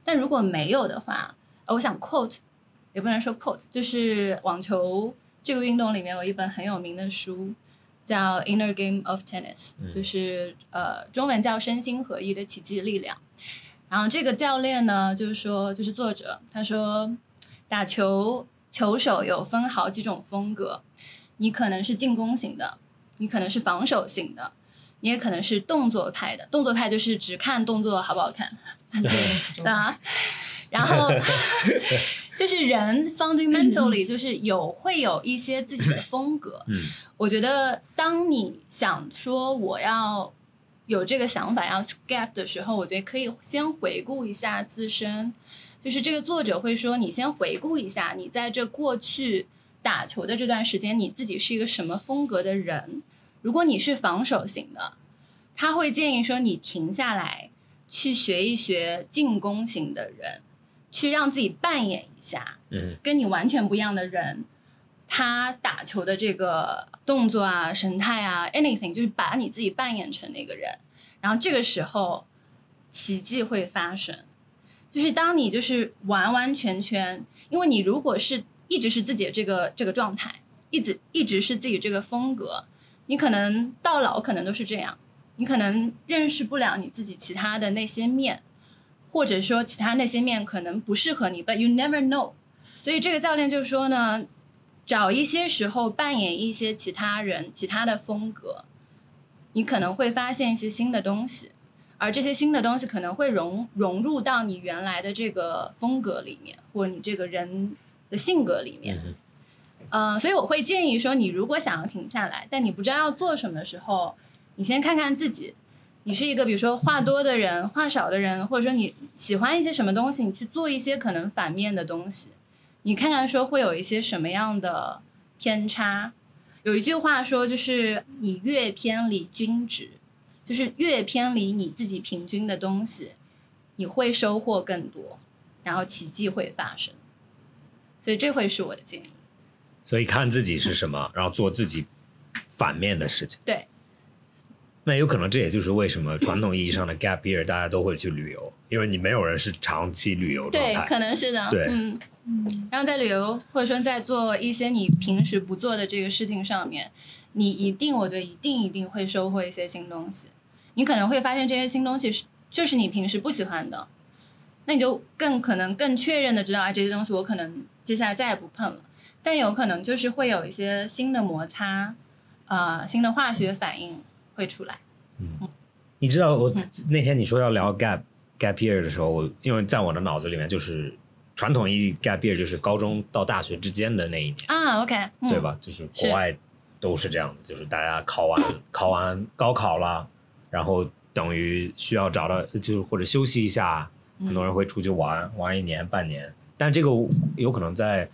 但如果没有的话，呃我想 quote 也不能说 quote，就是网球这个运动里面有一本很有名的书，叫《Inner Game of Tennis》，嗯就是呃中文叫《身心合一的奇迹力量》。然后这个教练呢，就是说，就是作者他说，打球球手有分好几种风格，你可能是进攻型的，你可能是防守型的，你也可能是动作派的。动作派就是只看动作好不好看，啊，然后 就是人 fundamentally 就是有会有一些自己的风格。嗯 我觉得当你想说我要有这个想法要去 gap 的时候，我觉得可以先回顾一下自身。就是这个作者会说，你先回顾一下你在这过去打球的这段时间，你自己是一个什么风格的人。如果你是防守型的，他会建议说你停下来，去学一学进攻型的人，去让自己扮演一下嗯。跟你完全不一样的人，他打球的这个动作啊、神态啊，anything，就是把你自己扮演成那个人，然后这个时候奇迹会发生。就是当你就是完完全全，因为你如果是一直是自己的这个这个状态，一直一直是自己这个风格，你可能到老可能都是这样，你可能认识不了你自己其他的那些面，或者说其他那些面可能不适合你，but you never know。所以这个教练就说呢，找一些时候扮演一些其他人、其他的风格，你可能会发现一些新的东西，而这些新的东西可能会融融入到你原来的这个风格里面，或你这个人的性格里面。嗯、所以我会建议说，你如果想要停下来，但你不知道要做什么的时候，你先看看自己，你是一个比如说话多的人、话少的人，或者说你喜欢一些什么东西，你去做一些可能反面的东西，你看看说会有一些什么样的偏差。有一句话说，就是你越偏离均值，就是越偏离你自己平均的东西，你会收获更多，然后奇迹会发生。所以这会是我的建议。所以看自己是什么，然后做自己反面的事情。对，那有可能这也就是为什么传统意义上的 gap year 大家都会去旅游，因为你没有人是长期旅游状对，可能是的。对嗯，然后在旅游或者说在做一些你平时不做的这个事情上面，你一定，我觉得一定一定会收获一些新东西。你可能会发现这些新东西是就是你平时不喜欢的，那你就更可能更确认的知道，啊，这些东西我可能接下来再也不碰了。但有可能就是会有一些新的摩擦，呃，新的化学反应会出来。嗯你知道我嗯那天你说要聊 gap gap year 的时候，我因为在我的脑子里面就是传统意义 gap year 就是高中到大学之间的那一年，啊，OK，嗯、对？吧？就是是国外都是这样子，就是大家考完 考完高考了，然后等于需要找到就是或者休息一下，很多人会出去玩玩一年半年。但这个有可能在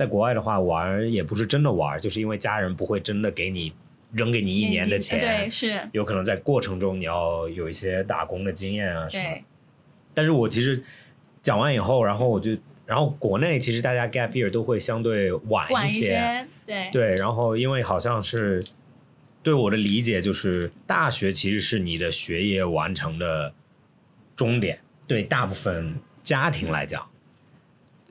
在国外的话，玩也不是真的玩，就是因为家人不会真的给你扔给你一年的钱，对，是，有可能在过程中你要有一些打工的经验啊什么。对，但是我其实讲完以后，然后我就，然后国内其实大家 gap year 都会相对晚晚一些，些，对，对，然后因为好像是对我的理解就是，大学其实是你的学业完成的终点，对大部分家庭来讲，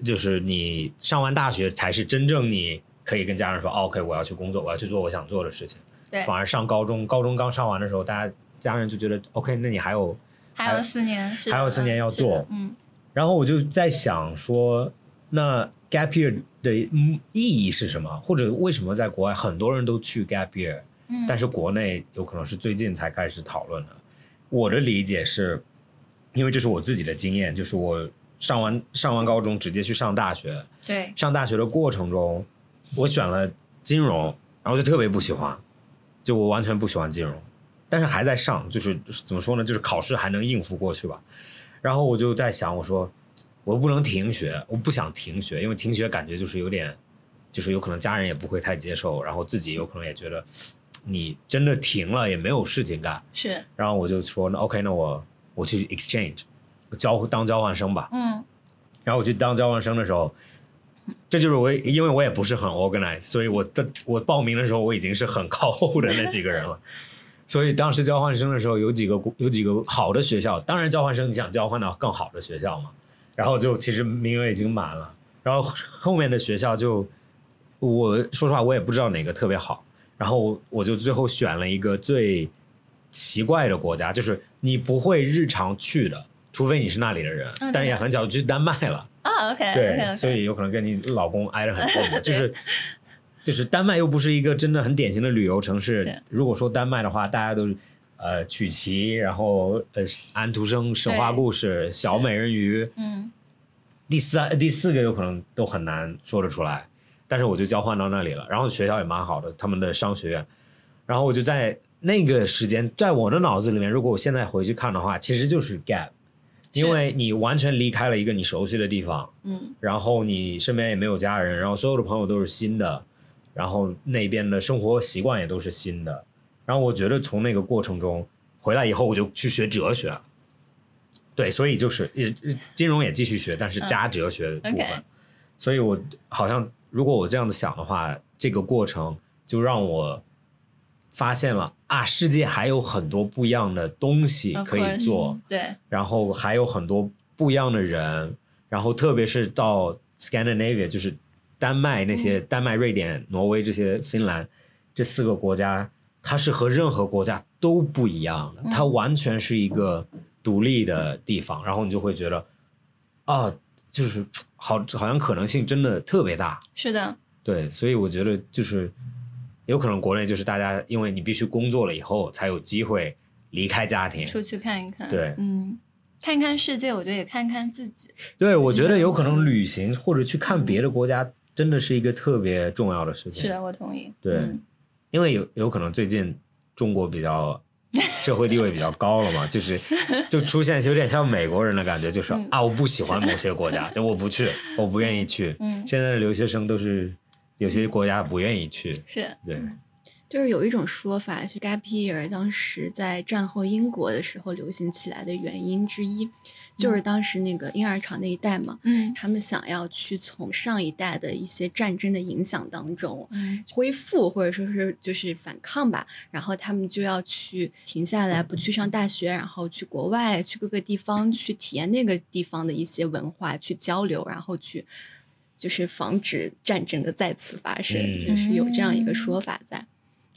就是你上完大学才是真正你可以跟家人说、哦、，OK，我要去工作，我要去做我想做的事情。对反而上高中，高中刚上完的时候，大家家人就觉得 OK，那你还有还有四年，还有四年要做嗯，然后我就在想说，那 gap year 的嗯意义是什么？或者为什么在国外很多人都去 gap year，、嗯但是国内有可能是最近才开始讨论的？我的理解是，因为这是我自己的经验，就是我上完上完高中直接去上大学，对，上大学的过程中，我选了金融，然后就特别不喜欢，就我完全不喜欢金融，但是还在上，就是就是怎么说呢，就是考试还能应付过去吧。然后我就在想，我说我不能停学，我不想停学，因为停学感觉就是有点，就是有可能家人也不会太接受，然后自己有可能也觉得你真的停了也没有事情干。是，然后我就说，那 OK，那我我去 exchange 交当交换生吧。嗯。然后我去当交换生的时候，这就是我，因为我也不是很 organized，所以我的我报名的时候我已经是很靠后的那几个人了。所以当时交换生的时候，有几个有几个好的学校，当然交换生你想交换到更好的学校嘛，然后就其实名额已经满了，然后后面的学校就我说实话我也不知道哪个特别好，然后我就最后选了一个最奇怪的国家，就是你不会日常去的，除非你是那里的人，嗯但是也很巧去丹麦了。啊，OK，对所以有可能跟你老公挨着很近的，就是就是丹麦又不是一个真的很典型的旅游城市。如果说丹麦的话，大家都呃曲奇，然后呃安徒生神话故事、小美人鱼，嗯第三第四个有可能都很难说得出来。但是我就交换到那里了，然后学校也蛮好的，他们的商学院，然后我就在那个时间，在我的脑子里面，如果我现在回去看的话，其实就是 gap，是因为你完全离开了一个你熟悉的地方，嗯然后你身边也没有家人，然后所有的朋友都是新的，然后那边的生活习惯也都是新的。然后我觉得从那个过程中回来以后，我就去学哲学。对，所以就是也金融也继续学，但是加哲学的部分。所以我好像如果我这样子想的话，这个过程就让我发现了啊，世界还有很多不一样的东西可以 course 做。对，然后还有很多不一样的人，然后特别是到 Scandinavia，就是丹麦那些、丹麦、瑞典、挪威这些芬兰这四个国家，它是和任何国家都不一样的，它完全是一个独立的地方，然后你就会觉得啊，就是好好像可能性真的特别大，是的，对，所以我觉得就是有可能国内就是大家因为你必须工作了以后才有机会离开家庭，出去看一看，对嗯，看一看世界，我觉得也看看自己，对，我觉得有可能旅行或者去看别的国家，真的是一个特别重要的事情。是的，我同意，对嗯因为有有可能最近中国比较 社会地位比较高了嘛，就是就出现有点像美国人的感觉，就是、嗯啊，我不喜欢某些国家，就我不去，我不愿意去。嗯，现在的留学生都是有些国家不愿意去，是，对，就是有一种说法，是 gap year 当时在战后英国的时候流行起来的原因之一，就是当时那个婴儿潮那一代嘛，嗯他们想要去从上一代的一些战争的影响当中嗯。恢复，或者说是就是反抗吧，然后他们就要去停下来，不去上大学，然后去国外，去各个地方去体验那个地方的一些文化，去交流，然后去就是防止战争的再次发生，嗯就是有这样一个说法在。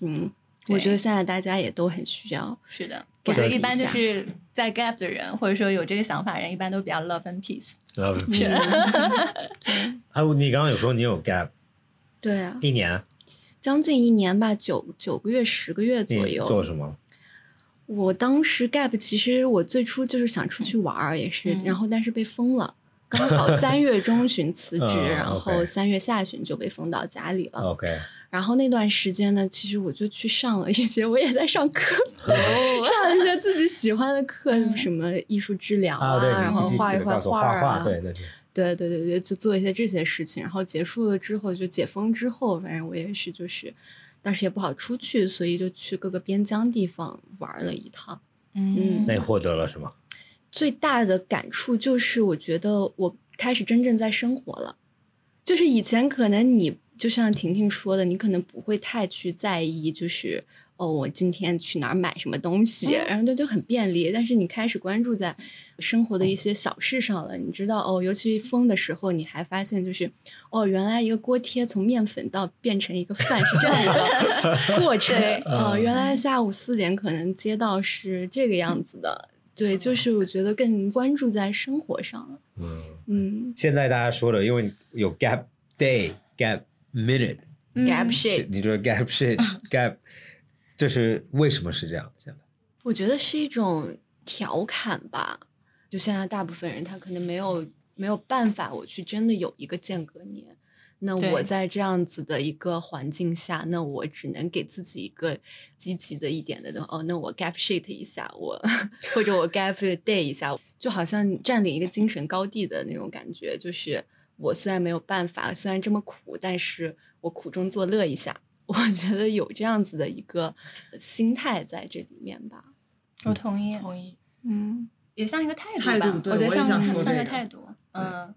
嗯，我觉得现在大家也都很需要。是的，给我觉得一一般就是在 gap 的人，或者说有这个想法人，一般都比较 love and peace。love peace。啊，你刚刚有说你有 gap 对啊，一年，将近一年吧，九九个月、十个月左右。做什么？我当时 gap 其实我最初就是想出去玩儿，也是，嗯然后但是被封了。刚好 三月中旬辞职，嗯然后三月下旬就被封到家里了。OK，然后那段时间呢，其实我就去上了一些，我也在上课，上了一些自己喜欢的课，嗯什么艺术治疗啊，对，然后画一画画啊，画画，对，对对对对，就做一些这些事情。然后结束了之后，就解封之后，反正我也是就是，当时也不好出去，所以就去各个边疆地方玩了一趟。嗯那你获得了什么？最大的感触就是，我觉得我开始真正在生活了。就是以前可能你就像婷婷说的，你可能不会太去在意，就是哦，我今天去哪儿买什么东西，然后就就很便利。但是你开始关注在生活的一些小事上了，你知道哦，尤其封的时候，你还发现就是哦，原来一个锅贴从面粉到变成一个饭是这样一个 过程。对哦，原来下午四点可能街道是这个样子的。对，就是我觉得更关注在生活上了。嗯，嗯现在大家说的，因为有 gap day、gap minute，，gap shit，你说 gap shit、gap，这是为什么是这样？现在我觉得是一种调侃吧。就现在大部分人他可能没有没有办法，我去真的有一个间隔年。那我在这样子的一个环境下，那我只能给自己一个积极的一点的东哦，那我 gap shit 一下，我或者我 gap day 一下，就好像占领一个精神高地的那种感觉。就是我虽然没有办法，虽然这么苦，但是我苦中作乐一下。我觉得有这样子的一个心态在这里面吧。我同意，同意。嗯也像一个态度吧。态度我觉得像像个态度。嗯，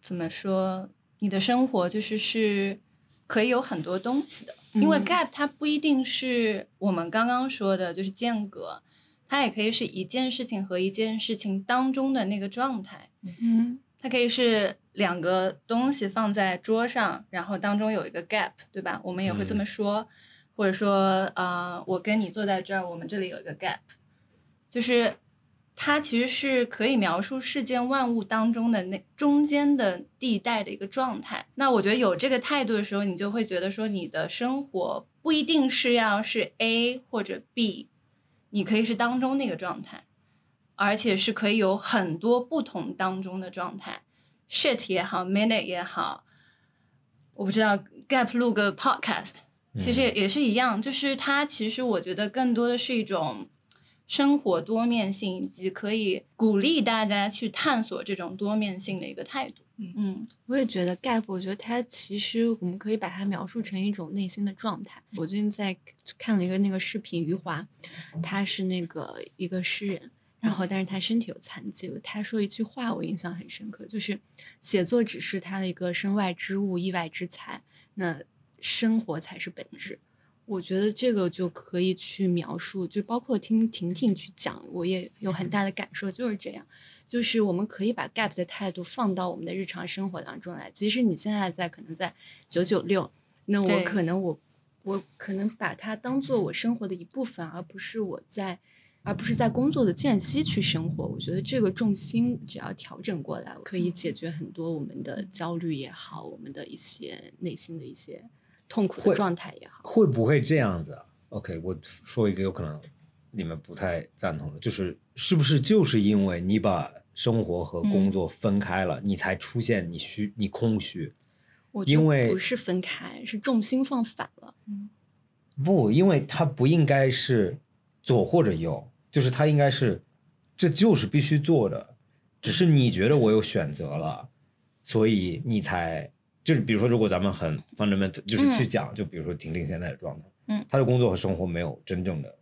怎么说？你的生活就是是可以有很多东西的，因为嗯。gap 它不一定是我们刚刚说的，就是间隔，它也可以是一件事情和一件事情当中的那个状态。嗯。它可以是两个东西放在桌上，然后当中有一个 gap，对吧？我们也会这么说，或者说，呃，我跟你坐在这儿，我们这里有一个 gap，就是它其实是可以描述世间万物当中的那中间的地带的一个状态。那我觉得有这个态度的时候，你就会觉得说，你的生活不一定是要是 A 或者 B，你可以是当中那个状态。而且是可以有很多不同当中的状态，shit 也好，minute 也好，我不知道 gap 录个 podcast，其实也也是一样，就是它其实我觉得更多的是一种生活多面性，以及可以鼓励大家去探索这种多面性的一个态度。嗯我也觉得 gap，我觉得它其实我们可以把它描述成一种内心的状态。我最近在看了一个那个视频，余华，他是那个一个诗人，然后但是他身体有残疾，他说一句话我印象很深刻，就是写作只是他的一个身外之物、意外之财，那生活才是本质。我觉得这个就可以去描述，就包括听婷婷去讲，我也有很大的感受，就是这样。就是我们可以把 gap 的态度放到我们的日常生活当中来。即使你现在在可能在九九六，那我可能我我可能把它当做我生活的一部分，而不是我在而不是在工作的间隙去生活。我觉得这个重心只要调整过来，可以解决很多我们的焦虑也好，我们的一些内心的一些痛苦的状态也好。会不会这样子啊？OK，我说一个有可能你们不太赞同的，就是是不是就是因为你把生活和工作分开了，你才出现你虚你空虚？我因为不是分开，是重心放反了。嗯不，因为它不应该是左或者右，就是它应该是这就是必须做的，只是你觉得我有选择了，所以你才就是比如说，如果咱们很 fundamental 就是去讲，就比如说婷婷现在的状态，嗯，她的工作和生活没有真正的，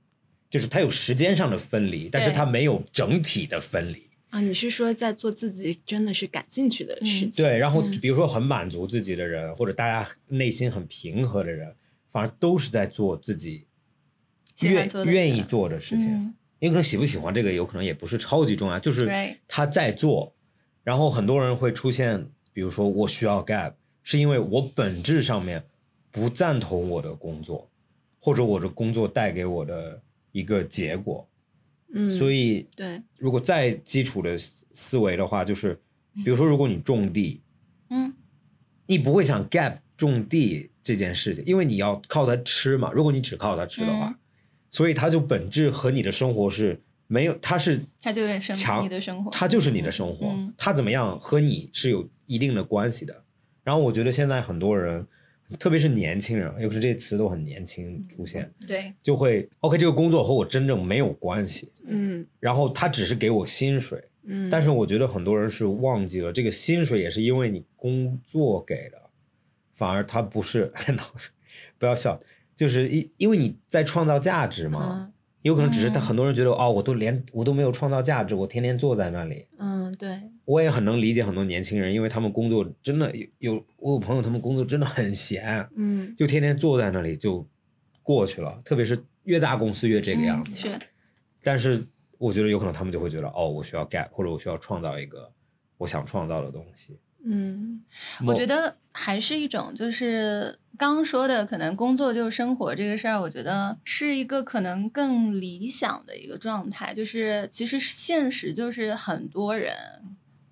就是她有时间上的分离，但是她没有整体的分离。啊，你是说在做自己真的是感兴趣的事嗯情？对，然后嗯比如说很满足自己的人，或者大家内心很平和的人，反而都是在做自己愿愿意做的事情。嗯你可能喜不喜欢这个，有可能也不是超级重要，就是他在做，然后很多人会出现，比如说我需要 gap，是因为我本质上面不赞同我的工作，或者我的工作带给我的一个结果，嗯，所以对，如果再基础的思思维的话，就是比如说如果你种地，嗯你不会想 gap 种地这件事情，因为你要靠它吃嘛。如果你只靠它吃的话，嗯所以它就本质和你的生活是没有，它是它就是生强你的生活它就是你的生活，嗯它怎么样和你是有一定的关系的。然后我觉得现在很多人，特别是年轻人，尤其是这些词都很年轻出现，对就会 OK 这个工作和我真正没有关系，嗯。然后他只是给我薪水，嗯，但是我觉得很多人是忘记了，这个薪水也是因为你工作给的，反而他不是，不要笑，就是因因为你在创造价值嘛，嗯有可能只是他嗯很多人觉得、哦，我都连我都没有创造价值，我天天坐在那里。嗯，对，我也很能理解很多年轻人，因为他们工作真的有有，我有朋友他们工作真的很闲，嗯就天天坐在那里就过去了，特别是越大公司越这个样子。嗯是但是我觉得有可能他们就会觉得，哦，我需要 gap，或者我需要创造一个我想创造的东西。嗯我觉得还是一种，就是刚说的，可能工作就是生活这个事儿，我觉得是一个可能更理想的一个状态。就是其实现实就是很多人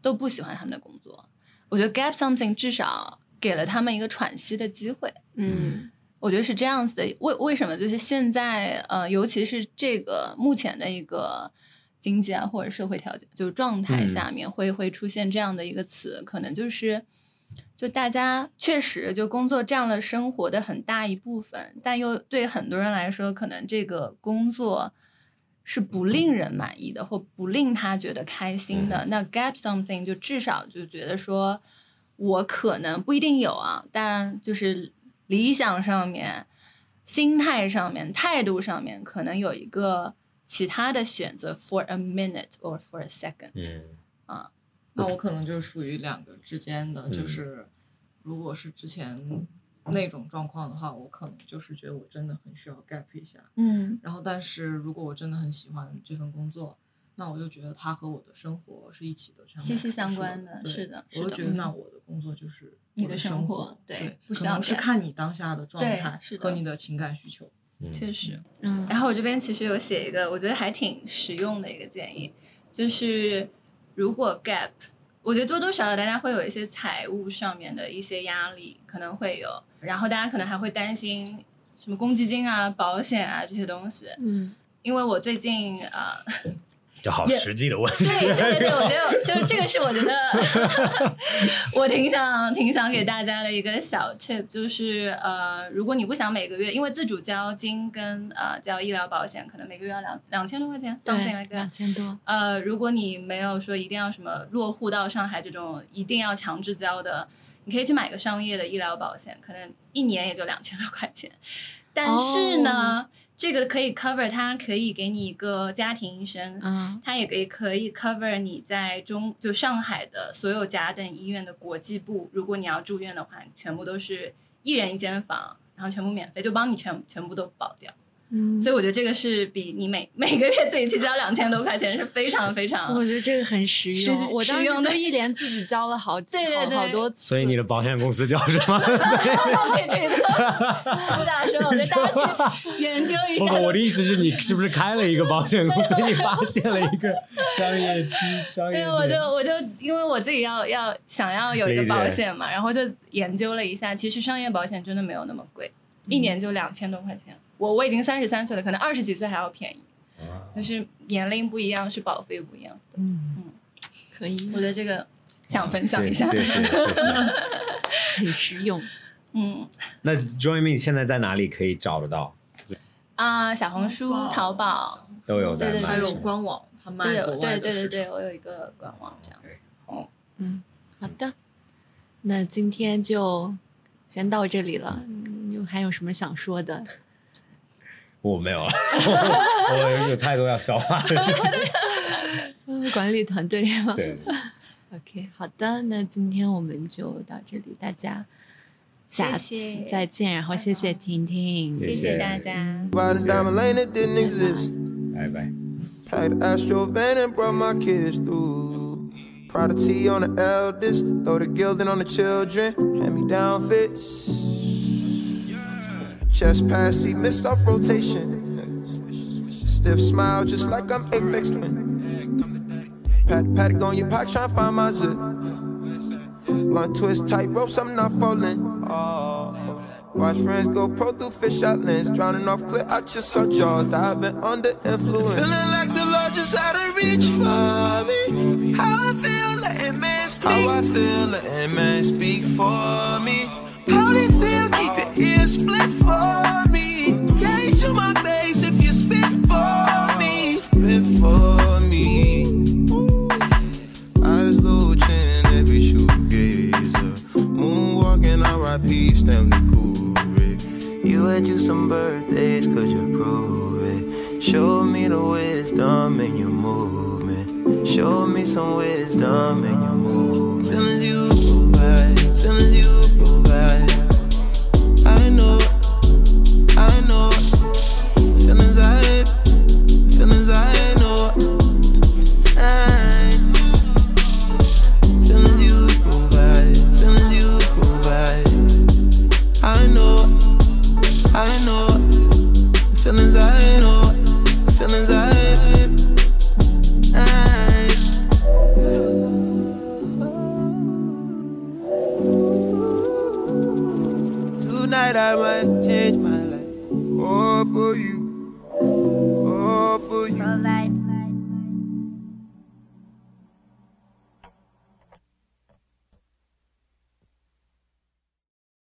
都不喜欢他们的工作，我觉得 Gap Something 至少给了他们一个喘息的机会。嗯我觉得是这样子的。为为什么？就是现在呃，尤其是这个目前的一个经济啊或者社会条件，就是状态下面会、会出现这样的一个词，可能就是就大家确实就工作占了生活的很大一部分，但又对很多人来说，可能这个工作。是不令人满意的，或不令他觉得开心的。那 gap something 就至少就觉得说，我可能不一定有啊，但就是理想上面、心态上面、态度上面，可能有一个其他的选择，for a minute or for a second。嗯那我可能就是属于两个之间的，就嗯是如果是之前那种状况的话，我可能就是觉得我真的很需要 gap 一下。嗯然后，但是如果我真的很喜欢这份工作，那我就觉得它和我的生活是一起的，这样息息相关的是的我就觉得那我的工作就是你的生活活，对可能是看你当下的状态是的和你的情感需求。嗯确实。嗯然后我这边其实有写一个，我觉得还挺实用的一个建议，就是如果 gap，我觉得多多少少大家会有一些财务上面的一些压力，可能会有，然后大家可能还会担心什么公积金啊、保险啊这些东西。嗯因为我最近呃，这好实际的问题。对对对对，我觉得就是这个是我觉得 我挺想挺想给大家的一个小 tip，就是呃，如果你不想每个月，因为自主交金跟呃交医疗保险，可能每个月要两两千多块钱对两。千多，呃，如果你没有说一定要什么落户到上海这种一定要强制交的，你可以去买个商业的医疗保险，可能一年也就两千多块钱。但是呢，这个可以 cover，它可以给你一个家庭医生，嗯它也可以可以 cover 你在中就上海的所有甲等医院的国际部，如果你要住院的话，全部都是一人一间房，然后全部免费，就帮你全全部都保掉。嗯，所以我觉得这个是比你每每个月自己去交两千多块钱是非常非常我觉得这个很实实用，我当实用的时就一连自己交了好 几对对对好好多次，所以你的保险公司叫什么？这这个私下说，我觉得大家去研究一不不，下。我的意思是你是不是开了一个保险公司？你发现了一个 商业机商业对，我就点我就因为我自己要要想要有一个保险嘛，然后就研究了一下，其实商业保险真的没有那么贵，一年就两千多块钱。我我已经三十三岁了，可能二十几岁还要便宜，啊就是年龄不一样，是保费不一样。嗯嗯可以，我觉得这个想分享一下。谢谢谢谢。很实用。嗯那 Join Me 现在在哪里可以找得到？啊，小红书、淘宝，都有在对对卖还有官网，它卖对对对对对，我有一个官网这样子。嗯，好的，那今天就先到这里了。嗯有还有什么想说的？我没有了，我有太多要消化的事情。嗯，管理团队吗？对，OK，好的，那今天我们就到这里，大家下次谢谢再见，然后谢谢婷婷，谢谢谢谢大家。Riding down the lane that didn't exist. 拜拜。Packed the Astro van and brought my kids through. Pride of T on the eldest, throw the gilding on the children. Hand me down fits. Chest pass, see missed off rotation. Stiff smile, just like I'm Apex Twin. Pat Paddock on your pack, tryna find my zip. Long twist, tight ropes, I'm not falling. Oh. Watch friends go pro through fish out lens. Drowning off clear, I just saw jaws diving under influence. Feeling like the Lord just had to reach for me. How I feel, letting man speak. How I feel, letting man speak for me. How they feel, keep your ears split for me. Can't shoot my face if you spit for me. Spit for me. Eyes low chin, every shoegazer. Moonwalking, R.I.P. Stanley Kubrick. You had you some birthdays, could you prove it? Show me the wisdom in your movement. Show me some wisdom in your movement.